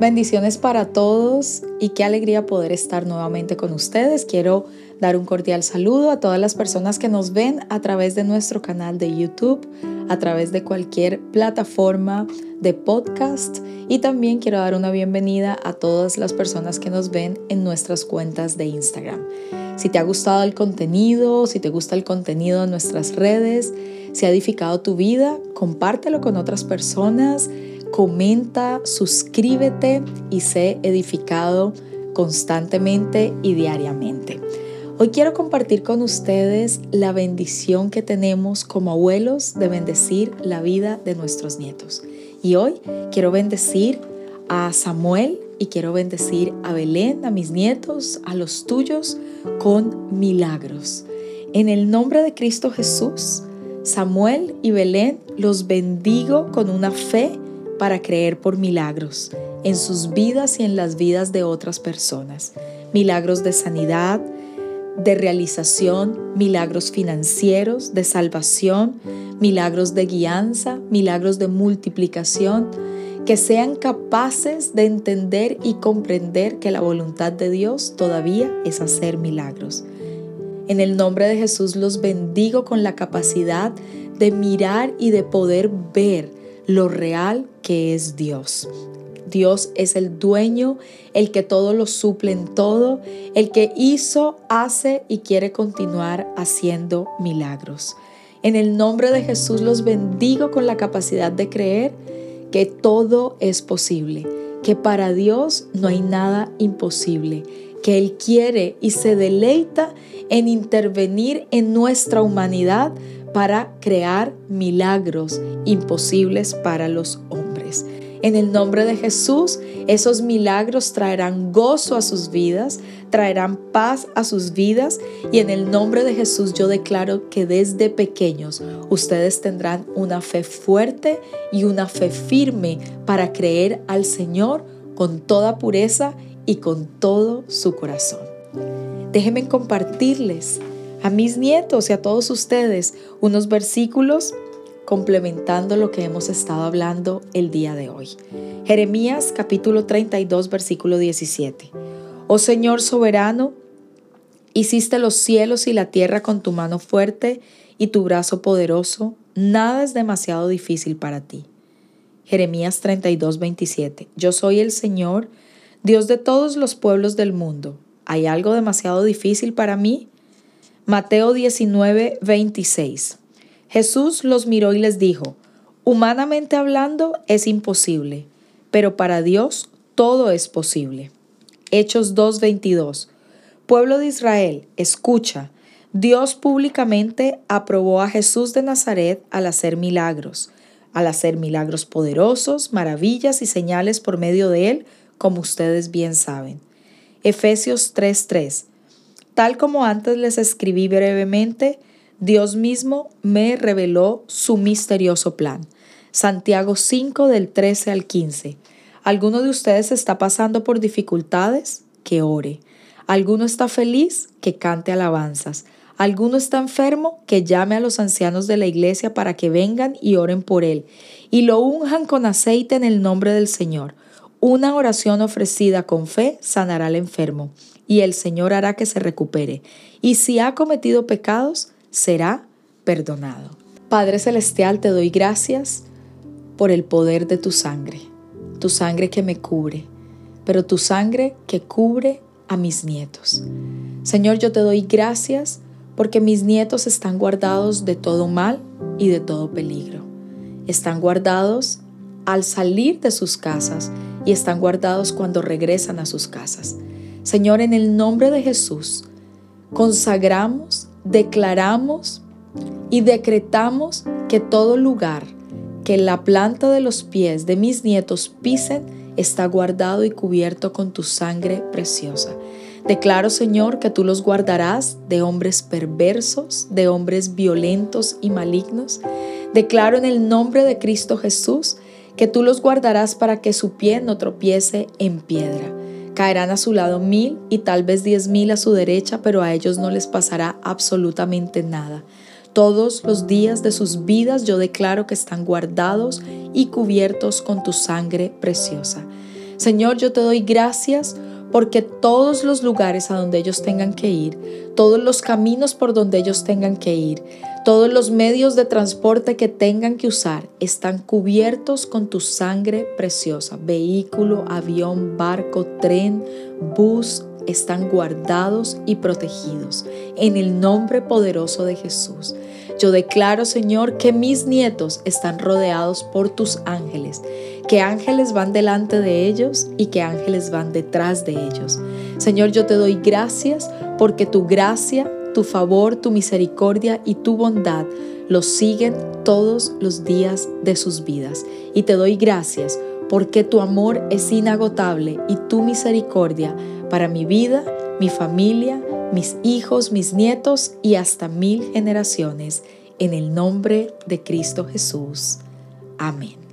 Bendiciones para todos y qué alegría poder estar nuevamente con ustedes. Quiero dar un cordial saludo a todas las personas que nos ven a través de nuestro canal de YouTube, a través de cualquier plataforma de podcast y también quiero dar una bienvenida a todas las personas que nos ven en nuestras cuentas de Instagram. Si te ha gustado el contenido, si te gusta el contenido de nuestras redes, si ha edificado tu vida, compártelo con otras personas comenta, suscríbete y sé edificado constantemente y diariamente. Hoy quiero compartir con ustedes la bendición que tenemos como abuelos de bendecir la vida de nuestros nietos. Y hoy quiero bendecir a Samuel y quiero bendecir a Belén, a mis nietos, a los tuyos, con milagros. En el nombre de Cristo Jesús, Samuel y Belén los bendigo con una fe para creer por milagros en sus vidas y en las vidas de otras personas. Milagros de sanidad, de realización, milagros financieros, de salvación, milagros de guianza, milagros de multiplicación, que sean capaces de entender y comprender que la voluntad de Dios todavía es hacer milagros. En el nombre de Jesús los bendigo con la capacidad de mirar y de poder ver lo real que es Dios. Dios es el dueño, el que todo lo suple en todo, el que hizo, hace y quiere continuar haciendo milagros. En el nombre de Jesús los bendigo con la capacidad de creer que todo es posible, que para Dios no hay nada imposible, que Él quiere y se deleita en intervenir en nuestra humanidad para crear milagros imposibles para los hombres. En el nombre de Jesús, esos milagros traerán gozo a sus vidas, traerán paz a sus vidas y en el nombre de Jesús yo declaro que desde pequeños ustedes tendrán una fe fuerte y una fe firme para creer al Señor con toda pureza y con todo su corazón. Déjenme compartirles a mis nietos y a todos ustedes unos versículos complementando lo que hemos estado hablando el día de hoy. Jeremías capítulo 32 versículo 17. Oh Señor soberano, hiciste los cielos y la tierra con tu mano fuerte y tu brazo poderoso, nada es demasiado difícil para ti. Jeremías 32 27. Yo soy el Señor, Dios de todos los pueblos del mundo. ¿Hay algo demasiado difícil para mí? Mateo 19, 26. Jesús los miró y les dijo, humanamente hablando es imposible, pero para Dios todo es posible. Hechos 2:22. Pueblo de Israel, escucha, Dios públicamente aprobó a Jesús de Nazaret al hacer milagros, al hacer milagros poderosos, maravillas y señales por medio de él, como ustedes bien saben. Efesios 3:3. Tal como antes les escribí brevemente, Dios mismo me reveló su misterioso plan. Santiago 5 del 13 al 15. ¿Alguno de ustedes está pasando por dificultades? Que ore. ¿Alguno está feliz? Que cante alabanzas. ¿Alguno está enfermo? Que llame a los ancianos de la iglesia para que vengan y oren por él y lo unjan con aceite en el nombre del Señor. Una oración ofrecida con fe sanará al enfermo y el Señor hará que se recupere. Y si ha cometido pecados, será perdonado. Padre Celestial, te doy gracias por el poder de tu sangre, tu sangre que me cubre, pero tu sangre que cubre a mis nietos. Señor, yo te doy gracias porque mis nietos están guardados de todo mal y de todo peligro. Están guardados al salir de sus casas y están guardados cuando regresan a sus casas. Señor, en el nombre de Jesús, consagramos, declaramos y decretamos que todo lugar que la planta de los pies de mis nietos pisen está guardado y cubierto con tu sangre preciosa. Declaro, Señor, que tú los guardarás de hombres perversos, de hombres violentos y malignos. Declaro en el nombre de Cristo Jesús que tú los guardarás para que su pie no tropiece en piedra. Caerán a su lado mil y tal vez diez mil a su derecha, pero a ellos no les pasará absolutamente nada. Todos los días de sus vidas yo declaro que están guardados y cubiertos con tu sangre preciosa. Señor, yo te doy gracias porque todos los lugares a donde ellos tengan que ir, todos los caminos por donde ellos tengan que ir, todos los medios de transporte que tengan que usar están cubiertos con tu sangre preciosa. Vehículo, avión, barco, tren, bus, están guardados y protegidos en el nombre poderoso de Jesús. Yo declaro, Señor, que mis nietos están rodeados por tus ángeles, que ángeles van delante de ellos y que ángeles van detrás de ellos. Señor, yo te doy gracias porque tu gracia, tu favor, tu misericordia y tu bondad los siguen todos los días de sus vidas. Y te doy gracias porque tu amor es inagotable y tu misericordia para mi vida, mi familia, mis hijos, mis nietos y hasta mil generaciones. En el nombre de Cristo Jesús. Amén.